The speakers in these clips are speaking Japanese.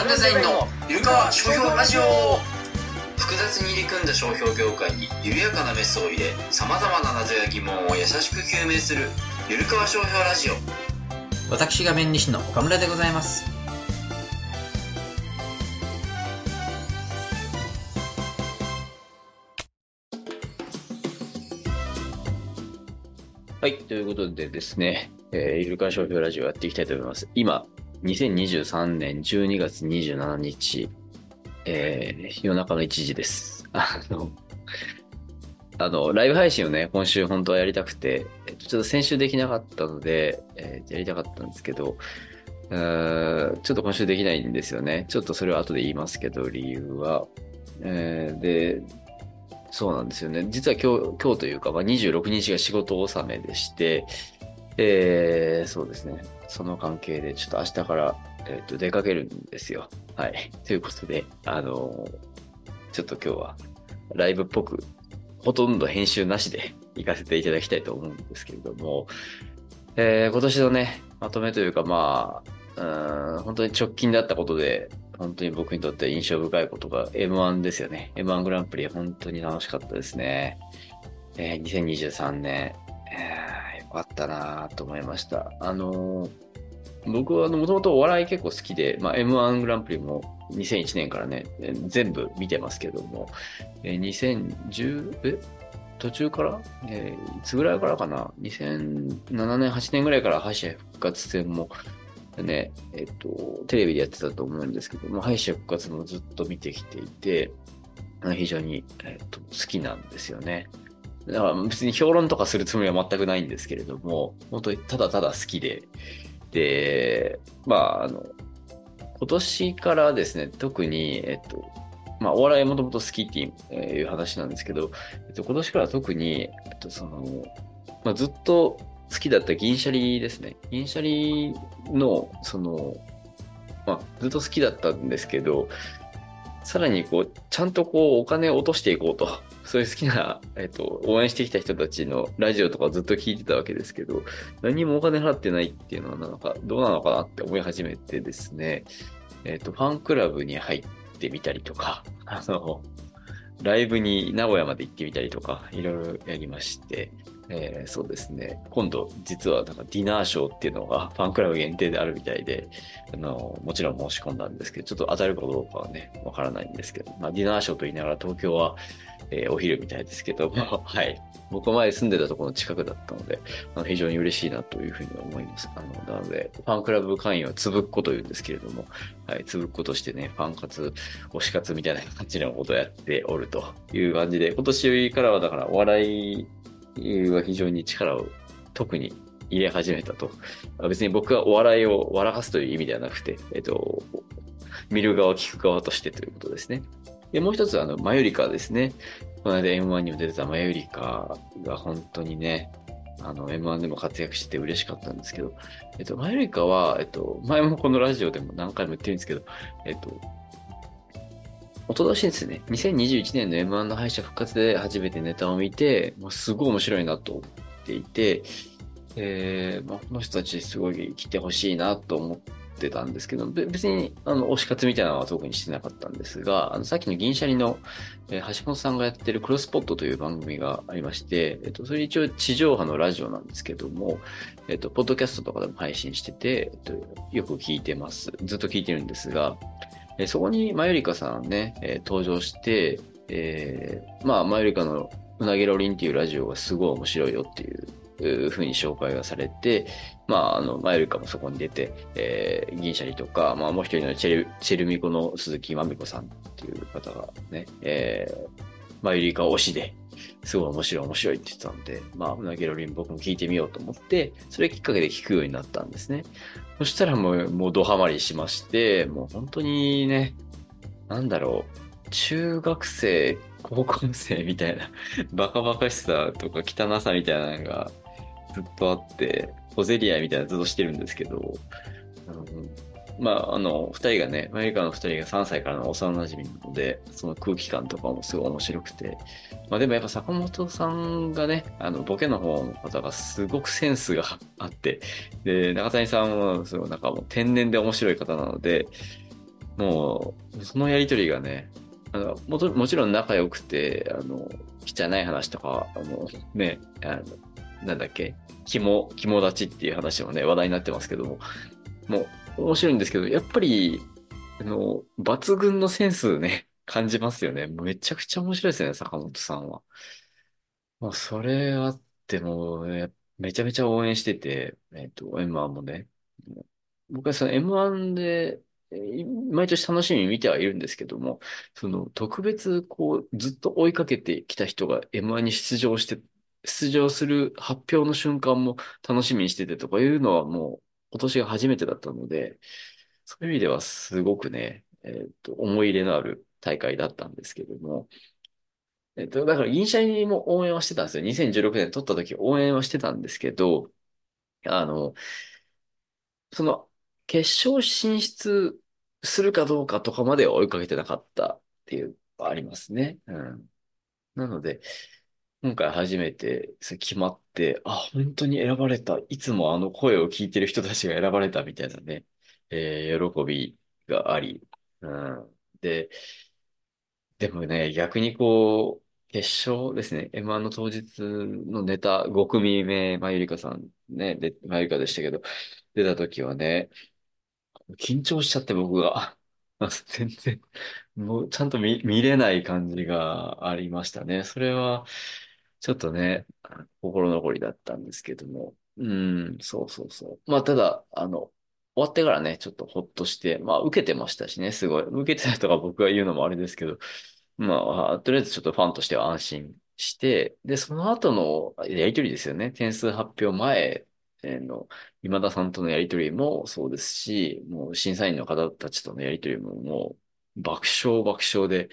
ランデザインのゆるかわ商標ラジオ。複雑に入り組んだ商標業界に緩やかなメスを入れさまざまな謎や疑問を優しく究明するゆるかわ商標ラジオ。私が弁理士の岡村でございます。はい、ということでですね、えー、イルカ商標ラジオやっていきたいと思います。今、2023年12月27日、えー、夜中の1時です。あの、あの、ライブ配信をね、今週本当はやりたくて、ちょっと先週できなかったので、えーやりたかったんですけど、ちょっと今週できないんですよね。ちょっとそれは後で言いますけど、理由は。えーで、そうなんですよね。実は今日、今日というか、まあ、26日が仕事納めでして、えー、そうですね。その関係で、ちょっと明日から、えっ、と、出かけるんですよ。はい。ということで、あのちょっと今日は、ライブっぽく、ほとんど編集なしで 行かせていただきたいと思うんですけれども、えー今年のね、まとめというか、まあ、うん本当に直近だったことで、本当に僕にとって印象深いことが M1 ですよね。M1 グランプリ本当に楽しかったですね。えー2023年、えーよかったなと思いました。あの僕はもともとお笑い結構好きで、まあ、M1 グランプリも2001年からね、全部見てますけども、えー2010、え途中から、えーいつぐらいからかな ?2007 年、8年ぐらいから敗者復活戦もね、えっと、テレビでやってたと思うんですけども、敗者復活もずっと見てきていて、非常に、えっと、好きなんですよね。だから別に評論とかするつもりは全くないんですけれども、本当にただただ好きで、で、まあ、あの、今年からですね、特に、えっと、まあ、お笑いもともと好きっていう話なんですけど、えっと、今年から特に、えっと、その、まあ、ずっと好きだった銀シャリですね。銀シャリの、その、まあ、ずっと好きだったんですけど、さらにこう、ちゃんとこう、お金を落としていこうと、そういう好きな、えっと、応援してきた人たちのラジオとかずっと聞いてたわけですけど、何もお金払ってないっていうのは、なんか、どうなのかなって思い始めてですね、えっと、ファンクラブに入ってみたりとか、あの、ライブに名古屋まで行ってみたりとか、いろいろやりまして、えーそうですね。今度、実は、なんかディナーショーっていうのがファンクラブ限定であるみたいで、あの、もちろん申し込んだんですけど、ちょっと当たるかどうかはね、わからないんですけど、まあ、ディナーショーと言いながら東京は、えーお昼みたいですけども、はい。僕は前住んでたところの近くだったので、あの非常に嬉しいなというふうに思います。あの、なので、ファンクラブ会員はつぶっ子というんですけれども、はい、つぶっ子としてね、ファン活、推し活みたいな感じのことをやっておるという感じで、今年からはだからお笑いは非常に力を特に入れ始めたと。別に僕はお笑いを笑かすという意味ではなくて、えっと、見る側、聞く側としてということですね。で、もう一つ、あの、マユリカですね。この間 M1 にも出てたマユリカが本当にね、あの、M1 でも活躍してて嬉しかったんですけど、えっと、マユリカは、えっと、前もこのラジオでも何回も言ってるんですけど、えっと、一昨年ですね、2021年の M1 の敗者復活で初めてネタを見て、もうすごい面白いなと思っていて、えーまあ、この人たちすごい来てほしいなと思ってたんですけど、別にあの推し活みたいなのは特にしてなかったんですが、あのさっきの銀シャリの、えー橋本さんがやってるクロスポットという番組がありまして、えっと、それ一応地上波のラジオなんですけども、えっと、ポッドキャストとかでも配信してて、えっと、よく聞いてます。ずっと聞いてるんですが、えそこにマユリカさんね、え登場して、えーまあ、マユリカのうなげろりんっていうラジオがすごい面白いよっていういうふうに紹介がされて、まあ、あの、マユリカもそこに出て、えー、銀シャリとか、まあ、もう一人のチェル、チェルミコの鈴木まみこさんっていう方がね、えー、マユリカ推しで、すごい面白い面白いって言ってたんで、まあ、うなげろりん僕も聞いてみようと思って、それきっかけで聞くようになったんですね。そしたらもう、もうドハマりしまして、もう本当にね、なんだろう、中学生、高校生みたいな、バカバカしさとか汚さみたいなのがずっとあって、小競り合いみたいなのずっとしてるんですけど、うんまあ、あの、二人がね、アメリカの二人が3歳からの幼馴染なので、その空気感とかもすごい面白くて、まあでもやっぱ坂本さんがね、あの、ボケの方の方がすごくセンスが あって、で、中谷さんは、すごいなんかもう天然で面白い方なので、もう、そのやりとりがね、あのももちろん仲良くて、あの、汚い話とか、あの、ね、あの、なんだっけ、肝、肝立ちっていう話もね、話題になってますけども、もう、面白いんですけど、やっぱり、あの、抜群のセンスね、感じますよね。めちゃくちゃ面白いですね、坂本さんは。もう、それあっても、ね、めちゃめちゃ応援してて、えっと、M1 もね。僕はその M1 で、毎年楽しみに見てはいるんですけども、その特別こうずっと追いかけてきた人が M1 に出場して、出場する発表の瞬間も楽しみにしててとかいうのはもう今年が初めてだったので、そういう意味ではすごくね、えっと、思い入れのある大会だったんですけども、えっと、だから銀シャリも応援はしてたんですよ。2016年取った時応援はしてたんですけど、あの、その、決勝進出するかどうかとかまで追いかけてなかったっていうのがありますね。うん。なので、今回初めて決まって、あ、本当に選ばれた。いつもあの声を聞いてる人たちが選ばれたみたいなね、えー喜びがあり。うん。で、でもね、逆にこう、決勝ですね。M1 の当日のネタ、5組目、まゆりかさんね、で、まゆりかでしたけど、出た時はね、緊張しちゃって僕が。全然、もうちゃんと見、見れない感じがありましたね。それは、ちょっとね、心残りだったんですけども。うん、そうそうそう。まあ、ただ、あの、終わってからね、ちょっとほっとして、まあ、受けてましたしね、すごい。受けてたとか僕が言うのもあれですけど、まあ、とりあえずちょっとファンとしては安心して、で、その後のやりとりですよね。点数発表前の今田さんとのやりとりもそうですし、もう審査員の方たちとのやりとりももう爆笑爆笑で、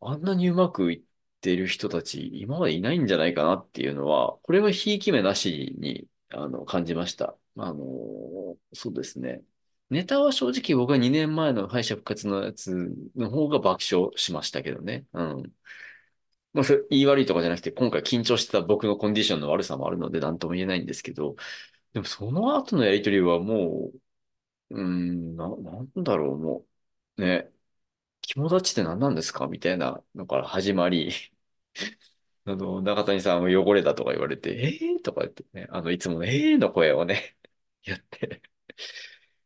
あんなにうまくいってる人たち今までいないんじゃないかなっていうのは、これはひいき目なしにあの感じました。あの、そうですね。ネタは正直僕は2年前の敗者復活のやつの方が爆笑しましたけどね。うん。まあ、それ言い悪いとかじゃなくて、今回緊張してた僕のコンディションの悪さもあるので、なんとも言えないんですけど、でもその後のやりとりはもう、うん、な、なんだろう、もう、ね、肝立ちって何なんですか？みたいなのから始まり、あの、中谷さんは汚れたとか言われて、えー？とか言ってね、あの、いつものえー？の声をね、やって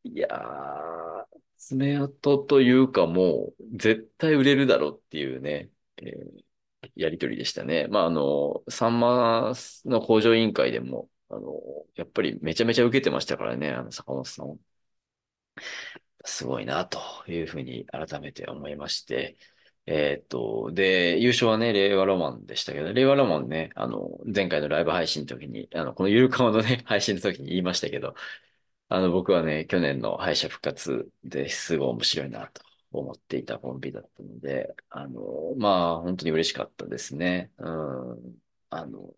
いやー、爪痕というかもう、絶対売れるだろうっていうね、えーやりとりでしたね。まあ、あの、サンマの工場委員会でも、あの、やっぱりめちゃめちゃ受けてましたからね、あの、坂本さん。すごいな、というふうに改めて思いまして。えーっと、で、優勝はね、令和ロマンでしたけど、令和ロマンね、あの、前回のライブ配信の時に、あの、このゆるかわのね、配信の時に言いましたけど、あの、僕はね、去年の敗者復活ですごい面白いなと思っていたコンビだったので、あの、まあ、本当に嬉しかったですね。うん。あの、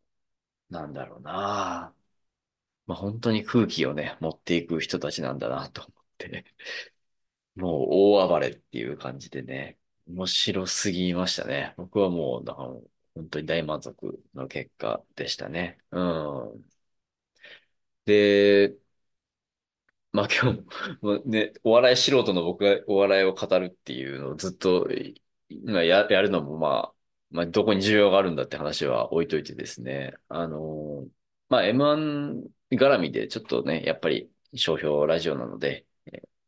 なんだろうな。まあ、本当に空気をね、持っていく人たちなんだなと思って、もう大暴れっていう感じでね、面白すぎましたね。僕はもう、だから本当に大満足の結果でしたね。うん。で、まあ今日もね、お笑い素人の僕がお笑いを語るっていうのをずっと今や、やるのもまあ、まあどこに需要があるんだって話は置いといてですね。あのまあ M1 絡みでちょっとね、やっぱり商標ラジオなので、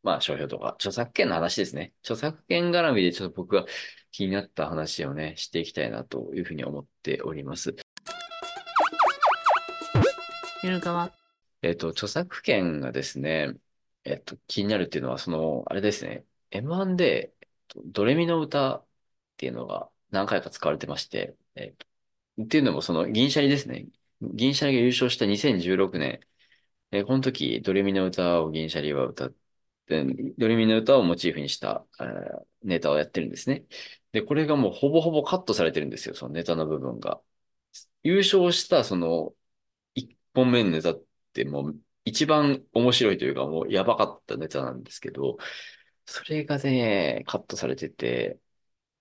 まあ商標とか著作権の話ですね。著作権絡みでちょっと僕が気になった話をね、していきたいなというふうに思っております。ゆるかわ。えっと、著作権がですね、えっと、気になるっていうのは、その、あれですね、M1 で、えっとドレミの歌っていうのが何回か使われてまして、えっと、っていうのも、その、銀シャリですね。銀シャリが優勝した2016年、えーこの時、ドレミの歌を銀シャリは歌って、ドレミの歌をモチーフにした、えーネタをやってるんですね。で、これがもうほぼほぼカットされてるんですよ、そのネタの部分が。優勝したその一本目のネタってもう一番面白いというかもうやばかったネタなんですけど、それがね、カットされてて、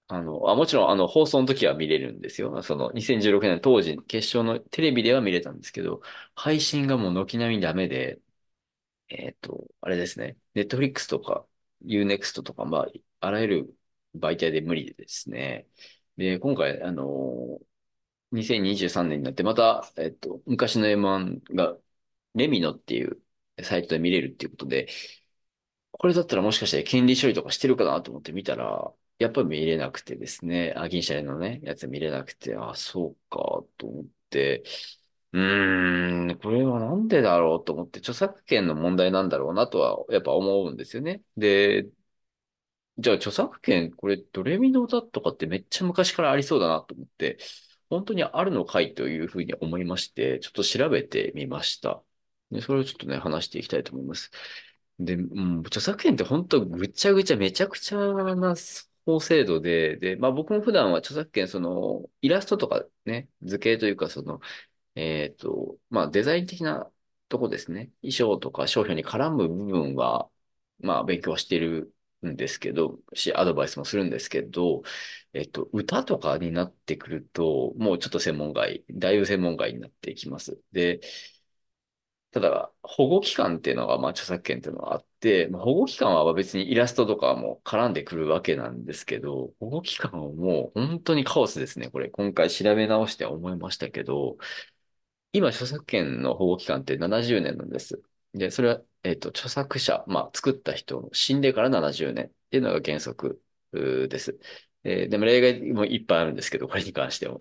あの、あ、もちろんあの放送の時は見れるんですよ。その2016年当時決勝のテレビでは見れたんですけど、配信がもう軒並みダメで、えっと、あれですね、ネットフリックスとか Unext とか、まあ、あらゆる媒体で無理でですね。で、今回、あの、2023年になって、また、えっと、昔の M1 が、レミノっていうサイトで見れるっていうことで、これだったらもしかして権利処理とかしてるかなと思って見たら、やっぱり見れなくてですね、あ、銀シャリのね、やつ見れなくて、あ、そうか、と思って、うーん、これはなんでだろうと思って、著作権の問題なんだろうなとは、やっぱ思うんですよね。で、じゃあ著作権、これドレミの歌とかってめっちゃ昔からありそうだなと思って、本当にあるのかいというふうに思いまして、ちょっと調べてみました。で、それをちょっとね、話していきたいと思います。で、うん、著作権って本当ぐちゃぐちゃめちゃくちゃな法制度で、で、まあ僕も普段は著作権、その、イラストとかね、図形というか、その、えっと、まあデザイン的なとこですね。衣装とか商標に絡む部分は、まあ勉強してるんですけど、し、アドバイスもするんですけど、えっと、歌とかになってくると、もうちょっと専門外、だいぶ専門外になっていきます。で、ただ、保護期間っていうのが、まあ、著作権っていうのがあって、まあ、保護期間は別にイラストとかも絡んでくるわけなんですけど、保護期間はもう本当にカオスですね。これ、今回調べ直して思いましたけど、今、著作権の保護期間って70年なんです。で、それは、えっと、著作者、まあ、作った人、死んでから70年っていうのが原則です。えー、でも例外もいっぱいあるんですけど、これに関しても。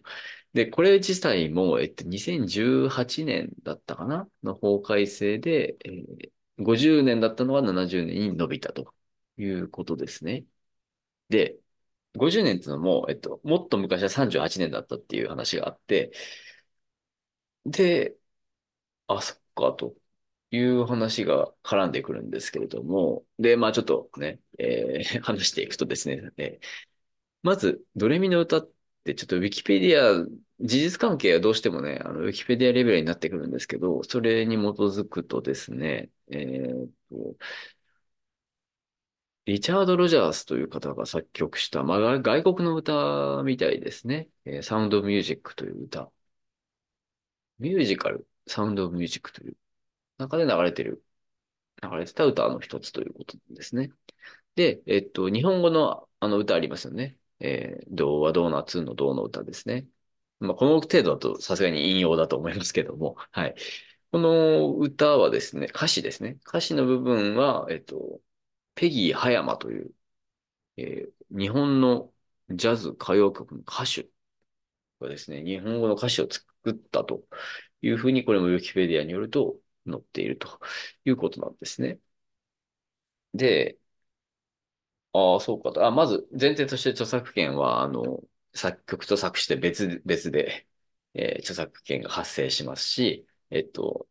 で、これ自体も、えっと、2018年だったかな？の法改正で、えー、50年だったのは70年に伸びたということですね。で、50年っていうのも、えっと、もっと昔は38年だったっていう話があって、で、あ、そっか、という話が絡んでくるんですけれども、で、まあちょっとね、えー、話していくとですね、えー、まず、ドレミの歌ってちょっとウィキペディア、事実関係はどうしてもね、あの、ウィキペディアレベルになってくるんですけど、それに基づくとですね、えー、と、リチャード・ロジャースという方が作曲した、まあ、外国の歌みたいですね。えー、サウンド・ミュージックという歌。ミュージカル、サウンド・ミュージックという中で流れてる、流れてた歌の一つということですね。で、えっと、日本語のあの歌ありますよね。えー、童話ドーナツの童の歌ですね。まあ、この程度だとさすがに引用だと思いますけども、はい。この歌はですね、歌詞ですね。歌詞の部分は、えっと、ペギー葉山という、えー、日本のジャズ歌謡曲の歌手がですね、日本語の歌詞を作ったというふうに、これもウィキペディアによると載っているということなんですね。で、ああ、そうかと。あ、まず前提として著作権は、あの、作曲と作詞で別、別で、えー、著作権が発生しますし、えっと、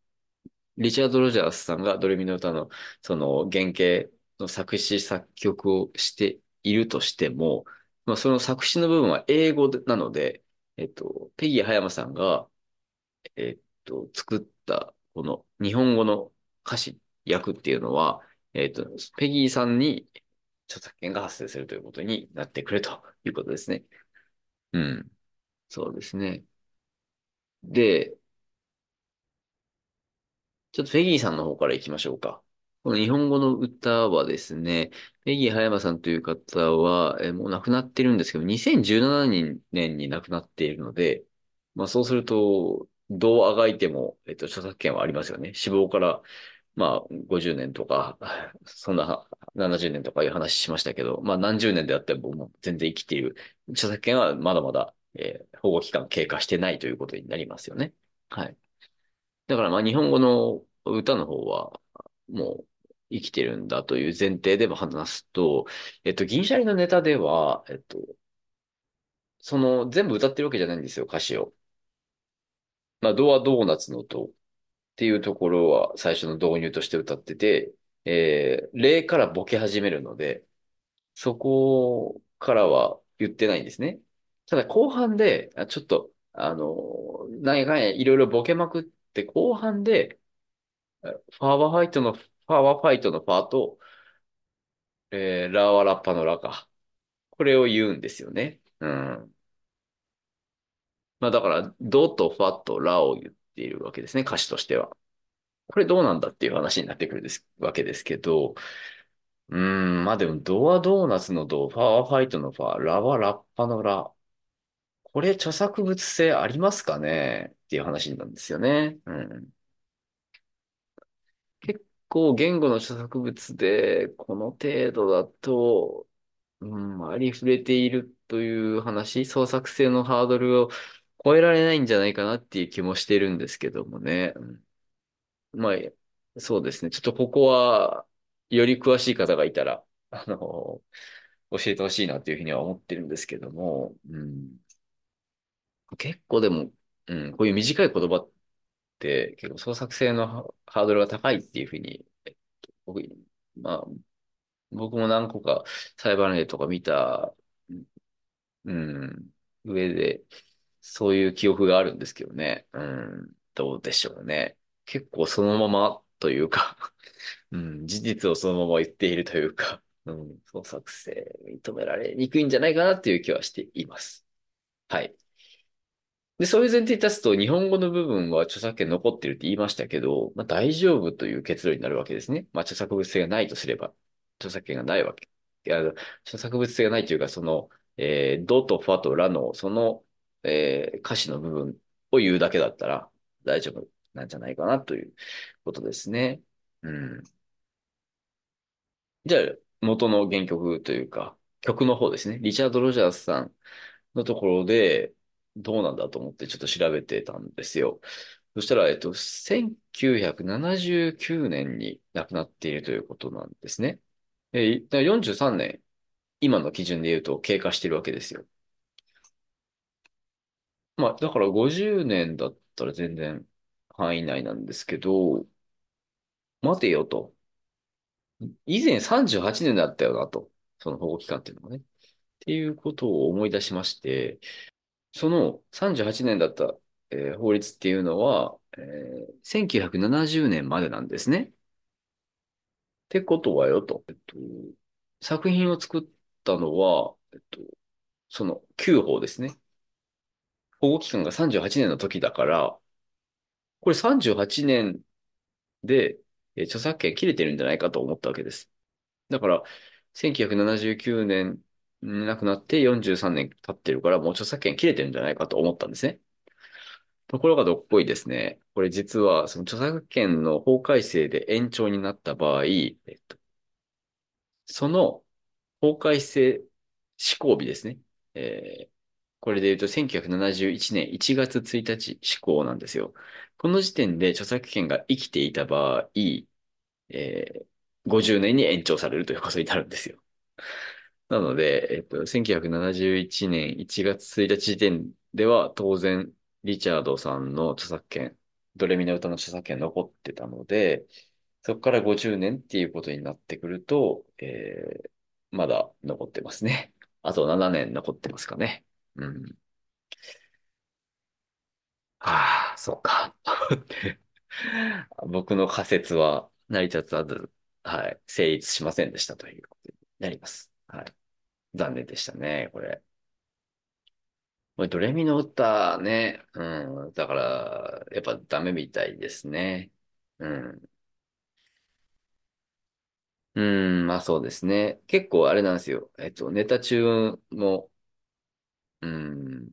リチャード・ロジャースさんがドレミの歌の、その原型の作詞作曲をしているとしても、まあ、その作詞の部分は英語なので、えっと、ペギー葉山さんが、えっと、作ったこの日本語の歌詞、訳っていうのは、えっと、ペギーさんに著作権が発生するということになってくるということですね。うん。そうですね。で、ちょっとペギーさんの方から行きましょうか。この日本語の歌はですね、ペギー葉山さんという方は、えもう亡くなってるんですけど、2017年に亡くなっているので、まあそうすると、どうあがいても、えっと、著作権はありますよね。死亡からまあ、50年とか、そんな70年とかいう話しましたけど、まあ何十年であっても全然生きている著作権はまだまだ、えー、保護期間経過してないということになりますよね。はい。だからまあ日本語の歌の方はもう生きてるんだという前提でも話すと、えっと、銀シャリのネタでは、えっと、その全部歌ってるわけじゃないんですよ、歌詞を。まあ、ドアドーナツのと、っていうところは最初の導入として歌ってて、えー、例からボケ始めるので、そこからは言ってないんですね。ただ後半で、ちょっと、あの、何かいろいろボケまくって後半で、ファーワーファイトの、ァーワーファイトのパート、えー、ラーワラッパのラか。これを言うんですよね。うん。まあだから、ドとファとラを言っているわけですね、歌詞としては。これどうなんだっていう話になってくるですわけですけど、うん、まあでも、ドはドーナツのド、ファはファイトのファー、ラはラッパのラ。これ著作物性ありますかね？っていう話なんですよね。うん。結構言語の著作物で、この程度だと、うん、ありふれているという話、創作性のハードルを超えられないんじゃないかなっていう気もしてるんですけどもね。うんまあ、そうですね。ちょっとここは、より詳しい方がいたら、あの、教えてほしいなというふうには思ってるんですけども、うん、結構でも、うん、こういう短い言葉って結構創作性のハードルが高いっていうふうに、えっと僕、まあ、僕も何個か裁判例とか見た、うん、上で、そういう記憶があるんですけどね。うん、どうでしょうね。結構そのままというか うん、事実をそのまま言っているというか、うん、創作性認められにくいんじゃないかなっていう気はしています。はい。で、そういう前提に立つと、日本語の部分は著作権残ってるって言いましたけど、まあ、大丈夫という結論になるわけですね。まあ、著作物性がないとすれば、著作権がないわけ。いや、著作物性がないというか、その、えー、ドとファとラの、その、えー歌詞の部分を言うだけだったら大丈夫なんじゃないかなということですね。うん。じゃあ、元の原曲というか、曲の方ですね。リチャード・ロジャースさんのところで、どうなんだと思ってちょっと調べてたんですよ。そしたら、えっと、1979年に亡くなっているということなんですね。えー、43年、今の基準で言うと経過しているわけですよ。まあ、だから50年だったら全然範囲内なんですけど、待てよと。以前38年だったよなと。その保護期間っていうのがね。っていうことを思い出しまして、その38年だった、えー法律っていうのは、えー1970年までなんですね。ってことはよと。えっと、作品を作ったのは、えっと、その9法ですね。保護期間が38年の時だから、これ38年で、えー著作権切れてるんじゃないかと思ったわけです。だから、1979年に亡くなって43年経ってるから、もう著作権切れてるんじゃないかと思ったんですね。ところがどっこいですね。これ実は、その著作権の法改正で延長になった場合、えっと、その法改正施行日ですね。えーこれで言うと1971年1月1日施行なんですよ。この時点で著作権が生きていた場合、えー50年に延長されるということになるんですよ。なので、えっと、1971年1月1日時点では、当然、リチャードさんの著作権、ドレミの歌の著作権残ってたので、そこから50年っていうことになってくると、えーまだ残ってますね。あと7年残ってますかね。うん。はあ、そうか。僕の仮説は成り立たず、はい、成立しませんでしたということになります。はい。残念でしたね、これ。これドレミの歌ね、うん、だから、やっぱダメみたいですね。うん。うん、まあそうですね。結構あれなんですよ。えっと、ネタ中も、うん、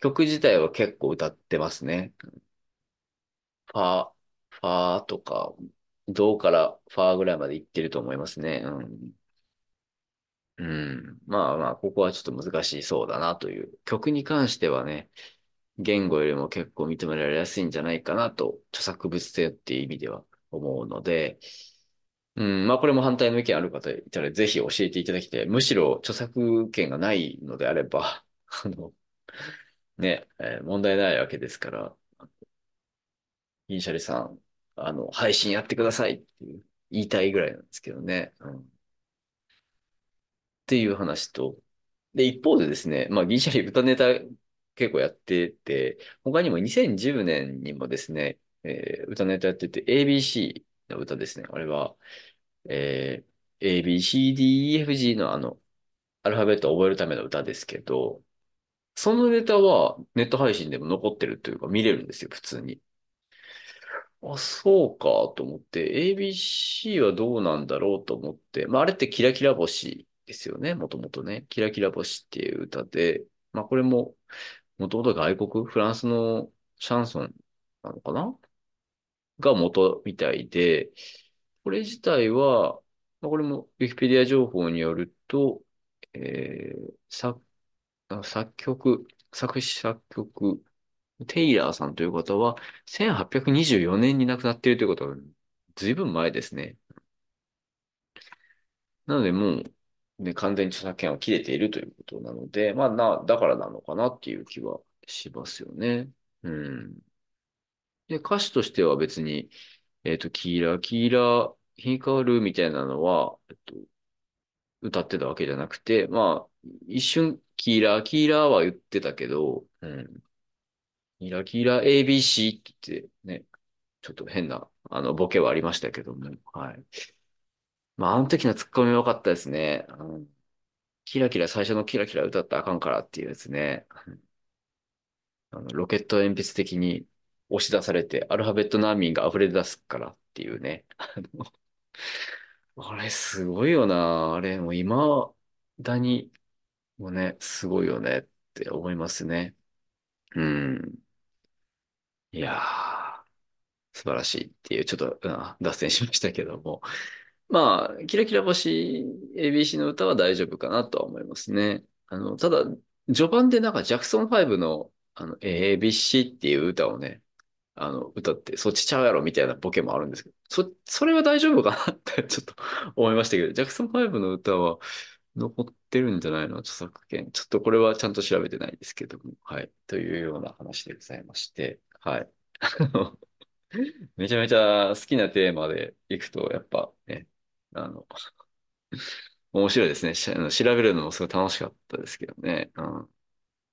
曲自体は結構歌ってますね。ファー、ファーとか、ドからファーぐらいまで行ってると思いますね。うん。うん。まあまあ、ここはちょっと難しそうだなという。曲に関してはね、言語よりも結構認められやすいんじゃないかなと、著作物性っていう意味では思うので、うん、まあこれも反対の意見ある方いたらぜひ教えていただきたい。むしろ著作権がないのであれば、あの、ね、えー問題ないわけですから、銀シャリさん、あの、配信やってくださいっていう言いたいぐらいなんですけどね。うん、っていう話と、で、一方でですね、まあ銀シャリ歌ネタ結構やってて、他にも2010年にもですね、えー歌ネタやってて、ABC の歌ですね。あれは、えー、ABCDEFG のあの、アルファベットを覚えるための歌ですけど、そのネタはネット配信でも残ってるというか見れるんですよ、普通に。あ、そうかと思って、ABC はどうなんだろうと思って、まあ、あれってキラキラ星ですよね、もともとね。キラキラ星っていう歌で、まあ、これも、もともと外国、フランスのシャンソンなのかな？が元みたいで、これ自体は、まあ、これもウィキペディア情報によると、えー、作、作曲、作詞作曲、テイラーさんという方は、1824年に亡くなっているということは、ずいぶん前ですね。なので、もう、ね、完全に著作権は切れているということなので、まあ、な、だからなのかなっていう気はしますよね。うん。で、歌詞としては別に、えっと、キーラキラ、光るみたいなのは、えっと、歌ってたわけじゃなくて、まあ、一瞬、キーラキーラーは言ってたけど、うん。キラキラ ABC って言ってね、ちょっと変な、あの、ボケはありましたけども、はい。まあ、あの時のツッコミ良かったですね。うん、キラキラ、最初のキラキラ歌ったらあかんからっていうやつね。あのロケット鉛筆的に押し出されて、アルファベット難民が溢れ出すからっていうね。あれ、すごいよな。あれ、もう今だに、もうね、すごいよねって思いますね。うん。いやー、素晴らしいっていう、ちょっと、うん、脱線しましたけども。まあ、キラキラ星 ABC の歌は大丈夫かなとは思いますね。あの、ただ、序盤でなんかジャクソン5のあの ABC っていう歌をね、あの、歌って、そっちちゃうやろみたいなボケもあるんですけど、そ、それは大丈夫かなって ちょっと思いましたけど、ジャクソン5の歌は残ってるんじゃないの？著作権。ちょっとこれはちゃんと調べてないですけども、はい。というような話でございまして、はい。めちゃめちゃ好きなテーマでいくと、やっぱね、あの、面白いですね。調べるのもすごい楽しかったですけどね。うん、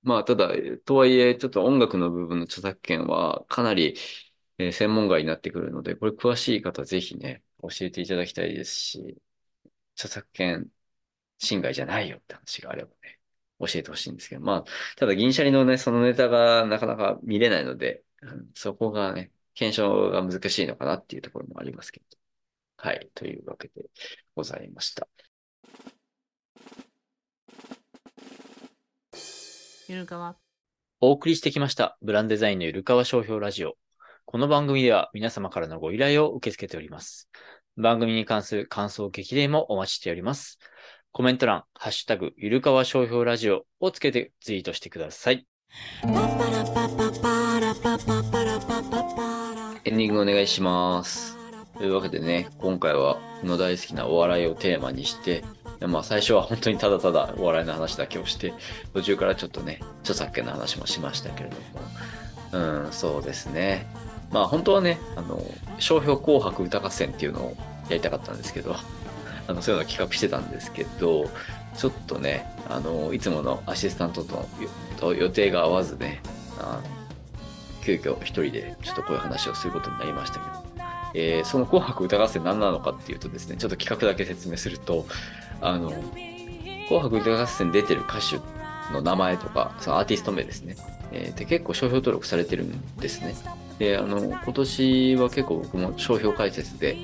まあ、ただ、とはいえ、ちょっと音楽の部分の著作権はかなり、えー専門外になってくるので、これ詳しい方はぜひね、教えていただきたいですし、著作権侵害じゃないよって話があればね、教えてほしいんですけど、まあ、ただ銀シャリのね、そのネタがなかなか見れないので、うん、そこがね、検証が難しいのかなっていうところもありますけど。はい、というわけでございました。ゆるかわ。お送りしてきました、ブランデザインのゆるかわ商標ラジオ。この番組では皆様からのご依頼を受け付けております。番組に関する感想、激励もお待ちしております。コメント欄、ハッシュタグ、ゆるかわ商標ラジオをつけてツイートしてください。エンディングお願いします。というわけでね、今回はの大好きなお笑いをテーマにして、まあ最初は本当にただただお笑いの話だけをして、途中からちょっとね、著作権の話もしましたけれども、うん、そうですね。まあ本当はね、あの、商標紅白歌合戦っていうのをやりたかったんですけど、あの、そういうのを企画してたんですけど、ちょっとね、あの、いつものアシスタントとと予定が合わずね、あ急遽一人でちょっとこういう話をすることになりましたけど、えー、その紅白歌合戦何なのかっていうとですね、ちょっと企画だけ説明すると、あの、紅白歌合戦出てる歌手の名前とか、そのアーティスト名ですね。えー、で結構商標登録されてるんですね。で、あの、今年は結構僕も商標解説で、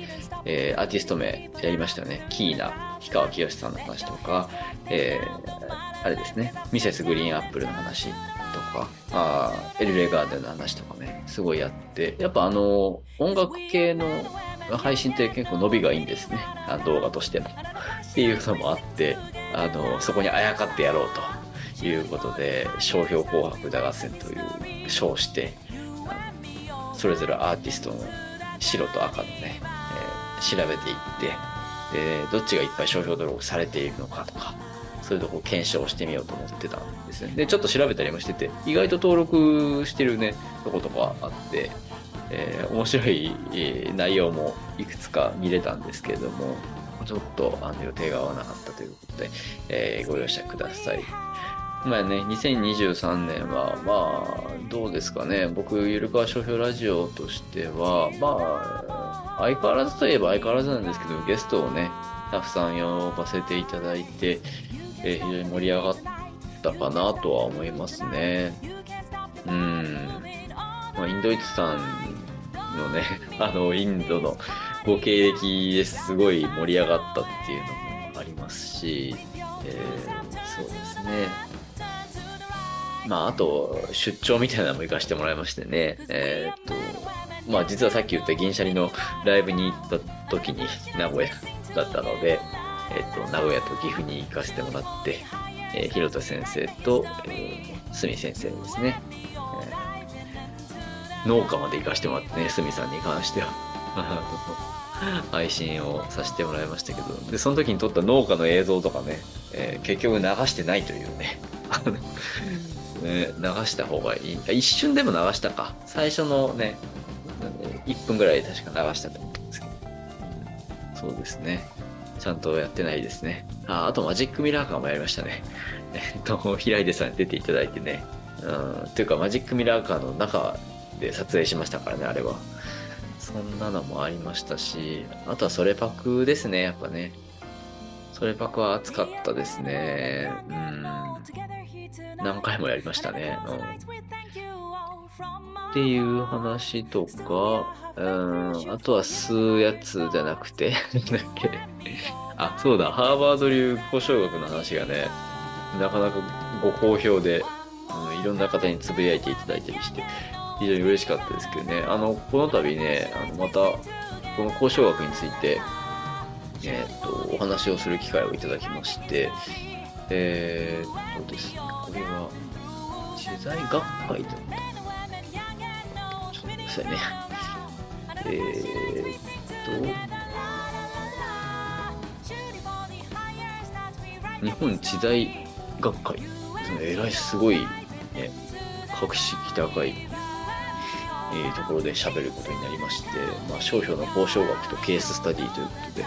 えー、アーティスト名やりましたよね。キーナ、氷川きよしさんの話とか、えー、あれですね、ミセスグリーンアップルの話とか、あエルレガーデンの話とかね、すごいやって、やっぱあの、音楽系の配信って結構伸びがいいんですね。あ動画としても。っていうのもあって、あの、そこにあやかってやろうということで、商標紅白歌合戦という賞して、それぞれアーティストの白と赤のね、えー、調べていってでどっちがいっぱい商標登録されているのかとかそういうとこ検証してみようと思ってたんですねでちょっと調べたりもしてて意外と登録してるねとことかあって、えー、面白い内容もいくつか見れたんですけれどもちょっとあの予定が合わなかったということで、えー、ご容赦ください。まあね、2023年は、まあ、どうですかね。僕、ゆるかわ商標ラジオとしては、まあ、相変わらずといえば相変わらずなんですけど、ゲストをね、たくさん呼ばせていただいて、えー、非常に盛り上がったかなとは思いますね。うん。まあ、インドイツさんのね、あの、インドのご経歴ですごい盛り上がったっていうのもありますし、えーそうですね。まあ、あと、出張みたいなのも行かせてもらいましてね、えーっと、まあ、実はさっき言った銀シャリのライブに行った時に名古屋だったので、えーっと、名古屋と岐阜に行かせてもらって、えー、広田先生と、えー、鷲見先生ですね、えー農家まで行かせてもらってね、鷲見さんに関しては。配信をさせてもらいましたけど、で、その時に撮った農家の映像とかね、えー結局流してないというね、ね、流した方がいい。あ一瞬でも流したか。最初のね、1分ぐらい確か流したと思うんですけど。そうですね。ちゃんとやってないですね。あ、あとマジックミラーカーもやりましたね。えっと、平出さんに出ていただいてね。うん、っていうかマジックミラーカーの中で撮影しましたからね、あれは。そんなのもありましたし、あとはそれパクですね、やっぱね。それパクは熱かったですね。うん。何回もやりましたね。うんっていう話とか、うん、あとは吸うやつじゃなくて、なんだっけ。あ、そうだ、ハーバード流交渉学の話がね、なかなかご好評で、うん、いろんな方につぶやいていただいたりして、非常に嬉しかったですけどね、あの、この度ね、あのまた、この交渉学について、えっ、と、お話をする機会をいただきまして、えー、っとですね、これは、取材学会だったさいね。えー、っと、日本知財学会ですね。えらいすごい、ね、格式高い、えーところで喋ることになりまして、まあ、商標の交渉学とケーススタディということで、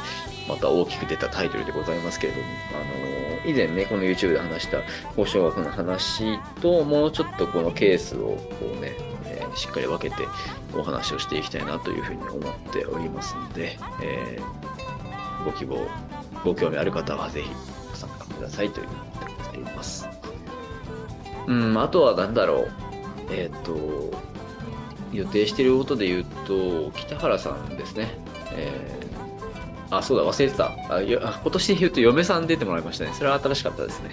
また大きく出たタイトルでございますけれども、あの以前ね、この YouTube で話した交渉学の話と、もうちょっとこのケースをこう、しっかり分けてお話をしていきたいなというふうに思っておりますので、えーご希望、ご興味ある方はぜひご参加くださいというふうに思ってございます。うん、あとは何だろう。えっ、と、予定していることで言うと、北原さんですね。えーあ、そうだ、忘れてた。あ今年で言うと嫁さん出てもらいましたね。それは新しかったですね。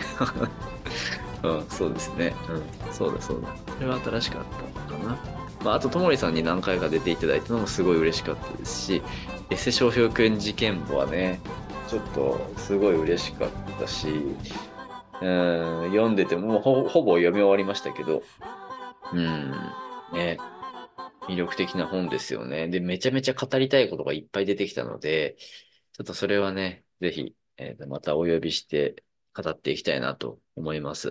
うん、そうですね。うん、そうだそうだ。それは新しかった。まあ、あと、ともりさんに何回か出ていただいたのもすごい嬉しかったですし、エセ商標権事件簿はね、ちょっとすごい嬉しかったし、うん、読んでてもほほぼ読み終わりましたけど、うん、ね、魅力的な本ですよね。で、めちゃめちゃ語りたいことがいっぱい出てきたので、ちょっとそれはね、ぜひ、えーまたお呼びして語っていきたいなと思います。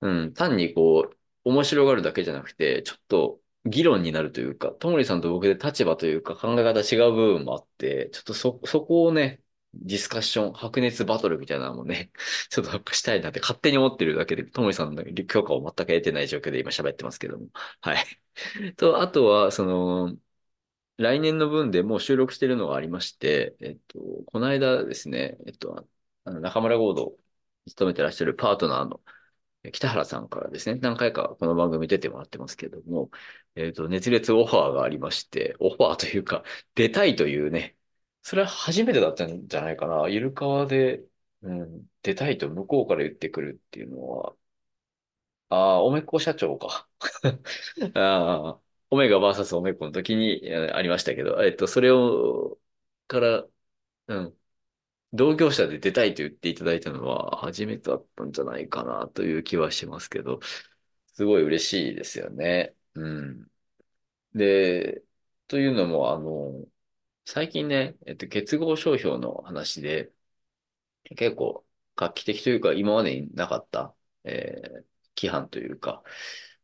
うん、単にこう、面白がるだけじゃなくて、ちょっと議論になるというか、ともりさんと僕で立場というか考え方違う部分もあって、ちょっとそ、そこをね、ディスカッション、白熱バトルみたいなのもね、ちょっとしたいなって勝手に思ってるだけで、ともりさんの許可を全く得てない状況で今喋ってますけども。はい。と、あとは、その、来年の分でもう収録してるのがありまして、えっと、この間ですね、えっと、あの中村ゴードを務めてらっしゃるパートナーの北原さんからですね、何回かこの番組出てもらってますけども、えっと、熱烈オファーがありまして、オファーというか、出たいというね、それは初めてだったんじゃないかな。ゆるかわで、うん、出たいと向こうから言ってくるっていうのは、ああ、おめっこ社長か。ああ、オメガ VS オメッコの時にありましたけど、えっと、それを、から、うん、同業者で出たいと言っていただいたのは初めてだったんじゃないかなという気はしますけど、すごい嬉しいですよね。うん。で、というのも、あの、最近ね、えっと、結合商標の話で、結構画期的というか、今までになかった、えー規範というか、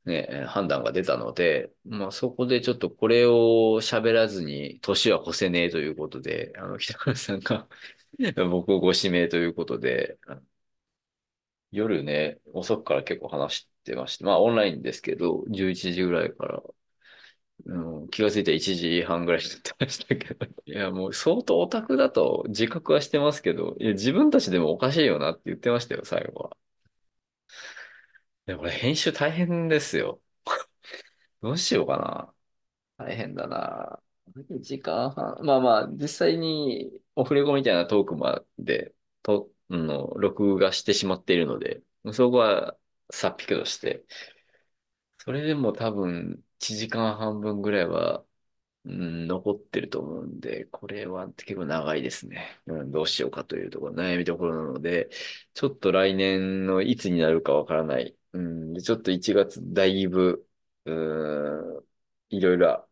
ね、判断が出たので、まあそこでちょっとこれを喋らずに年は越せねえということで、あの、北川さんが 僕をご指名ということで、夜ね、遅くから結構話してまして、まあオンラインですけど、11時ぐらいから、うん、気がついたら1時半ぐらいになってましたけど、いやもう相当オタクだと自覚はしてますけど、いや自分たちでもおかしいよなって言ってましたよ、最後は。いや、これ編集大変ですよ。どうしようかな。大変だな。時間半。まあまあ、実際にオフレコみたいなトークまで、と、の、録画してしまっているので、そこはさっぴくとして、それでも多分1時間半分ぐらいは、うん、残ってると思うんで、これは結構長いですね。うん、どうしようかというところ、悩みどころなので、ちょっと来年のいつになるかわからない。うん、でちょっと1月だいぶ、うん、いろいろ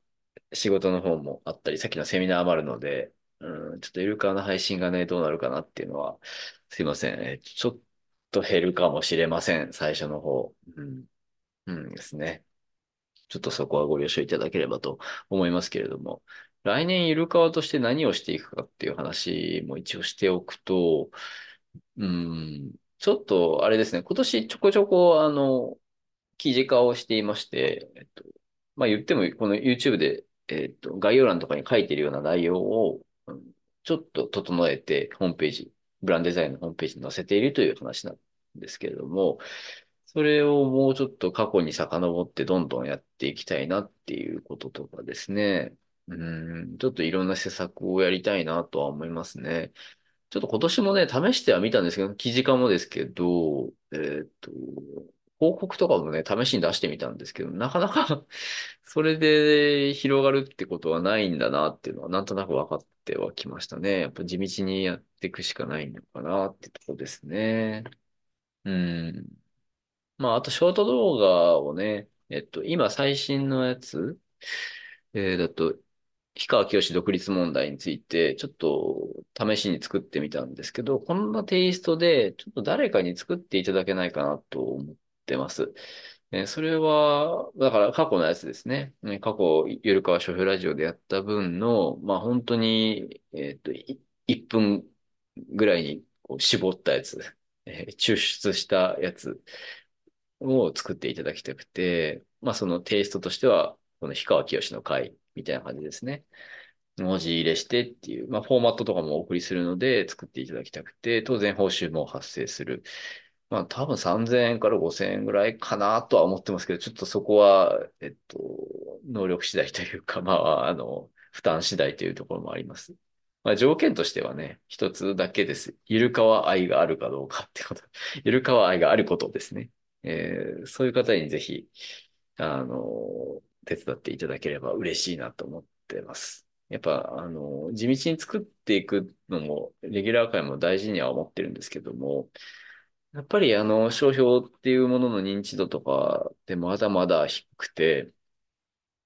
仕事の方もあったり、さっきのセミナーもあるので、うん、ちょっとイルカの配信がね、どうなるかなっていうのは、すいません。えちょっと減るかもしれません。最初の方。うん、うんですね。ちょっとそこはご了承いただければと思いますけれども、来年イルカワとして何をしていくかっていう話も一応しておくと、うん、ちょっとあれですね、今年ちょこちょこあの、記事化をしていまして、えっと、まあ言ってもこの YouTube で、えっと、概要欄とかに書いてるような内容を、うん、ちょっと整えてホームページ、ブランデザインのホームページに載せているという話なんですけれども、それをもうちょっと過去に遡ってどんどんやっていきたいなっていうこととかですね。うん、ちょっといろんな施策をやりたいなとは思いますね。ちょっと今年もね、試してはみたんですけど、記事化もですけど、えっと、広告とかもね、試しに出してみたんですけど、なかなか それで広がるってことはないんだなっていうのはなんとなく分かってはきましたね。やっぱ地道にやっていくしかないのかなってとこですね。うん。まあ、あと、ショート動画をね、えっと、今最新のやつ、えー、だと、氷川きよし独立問題について、ちょっと試しに作ってみたんですけど、こんなテイストで、ちょっと誰かに作っていただけないかなと思ってます。えそれは、だから過去のやつですね。過去、ゆるかわ書評ラジオでやった分の、まあ本当に、えっと、1分ぐらいにこう絞ったやつ、えー抽出したやつを作っていただきたくて、まあそのテイストとしては、この氷川きよしの回みたいな感じですね。文字入れしてっていう、まあフォーマットとかもお送りするので作っていただきたくて、当然報酬も発生する。まあ多分3000円から5000円ぐらいかなとは思ってますけど、ちょっとそこは、えっと、能力次第というか、まあ、あの、負担次第というところもあります。まあ条件としてはね、一つだけです。ゆるかわ愛があるかどうかってこと。ゆるかわ愛があることですね。えーそういう方にぜひ、あの、手伝っていただければ嬉しいなと思ってます。やっぱ、あの、地道に作っていくのも、レギュラー会も大事には思ってるんですけども、やっぱりあの、商標っていうものの認知度とかでまだまだ低くて、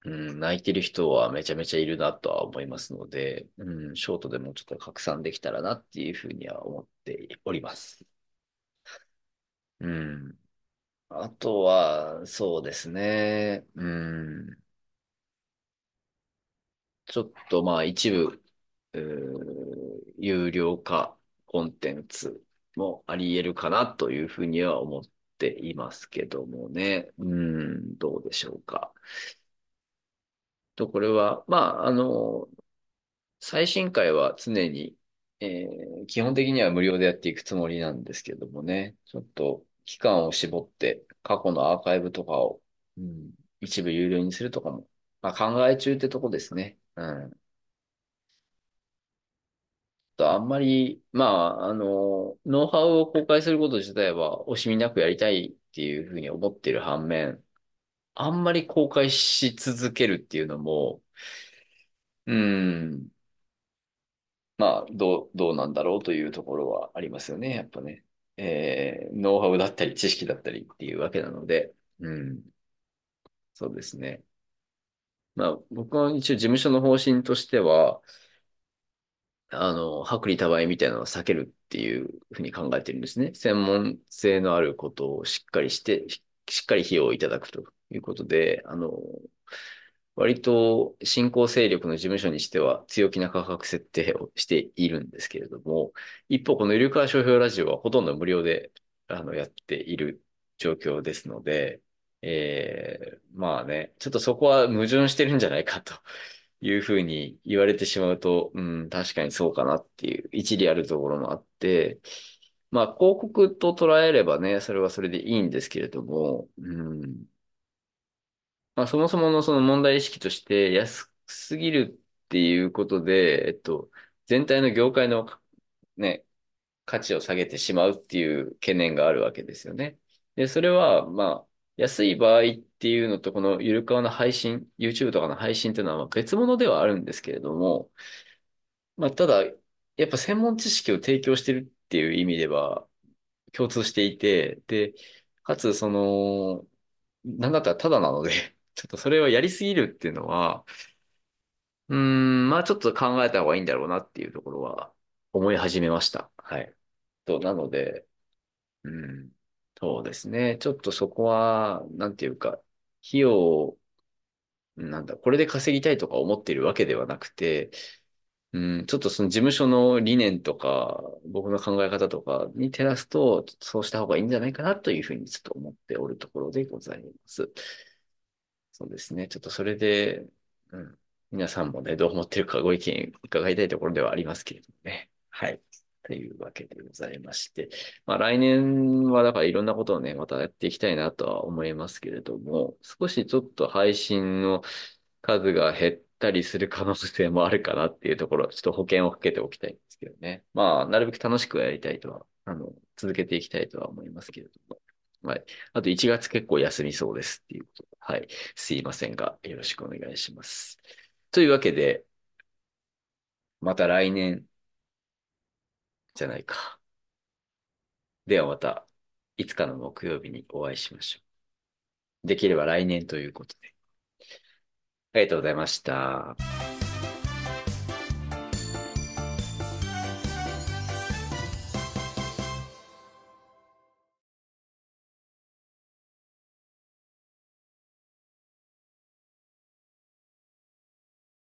うん、泣いてる人はめちゃめちゃいるなとは思いますので、うん、ショートでもちょっと拡散できたらなっていうふうには思っております。うん。あとは、そうですね。うん。ちょっとまあ一部、うー有料化コンテンツもあり得るかなというふうには思っていますけどもね。うん、どうでしょうか。と、これは、まあ、あの、最新回は常に、えー基本的には無料でやっていくつもりなんですけどもね。ちょっと期間を絞って過去のアーカイブとかを、うん、一部有料にするとかも、まあ、考え中ってとこですね。うん。とあんまり、まあ、あの、ノウハウを公開すること自体は惜しみなくやりたいっていうふうに思ってる反面、あんまり公開し続けるっていうのも、うん、まあ、どう、どうなんだろうというところはありますよね、やっぱね。えー、ノウハウだったり知識だったりっていうわけなので、うん、そうですね。まあ、僕は一応事務所の方針としては、あの、薄利多売みたいなのを避けるっていうふうに考えてるんですね。専門性のあることをしっかりして、しっかり費用をいただくということで、あの、割と新興勢力の事務所にしては強気な価格設定をしているんですけれども、一方このゆるかわ商標ラジオはほとんど無料であのやっている状況ですので、えー、まあね、ちょっとそこは矛盾してるんじゃないかというふうに言われてしまうと、うん、確かにそうかなっていう一理あるところもあって、まあ広告と捉えればね、それはそれでいいんですけれども、うん、まあ、そもそものその問題意識として安すぎるっていうことで、えっと、全体の業界のね、価値を下げてしまうっていう懸念があるわけですよね。で、それは、まあ、安い場合っていうのと、このゆるかわの配信、YouTube とかの配信っていうのは別物ではあるんですけれども、まあ、ただ、やっぱ専門知識を提供してるっていう意味では共通していて、で、かつ、その、なんだったらただなので、ちょっとそれをやりすぎるっていうのは、うーん、まあちょっと考えた方がいいんだろうなっていうところは思い始めました。はい。と、なので、うん、そうですね。ちょっとそこは、なんていうか、費用、なんだ、これで稼ぎたいとか思ってるわけではなくて、うん、ちょっとその事務所の理念とか、僕の考え方とかに照らすと、そうした方がいいんじゃないかなというふうにちょっと思っておるところでございます。そうですね。ちょっとそれで、うん、皆さんもね、どう思ってるかご意見伺いたいところではありますけれどもね。はい。というわけでございまして。まあ来年はだからいろんなことをね、またやっていきたいなとは思いますけれども、少しちょっと配信の数が減ったりする可能性もあるかなっていうところ、ちょっと保険をかけておきたいんですけどね。まあ、なるべく楽しくやりたいとは、あの、続けていきたいとは思いますけれども。はい。あと1月結構休みそうですっていうこと。はい。すいませんが、よろしくお願いします。というわけで、また来年じゃないか。ではまた、いつかの木曜日にお会いしましょう。できれば来年ということで。ありがとうございました。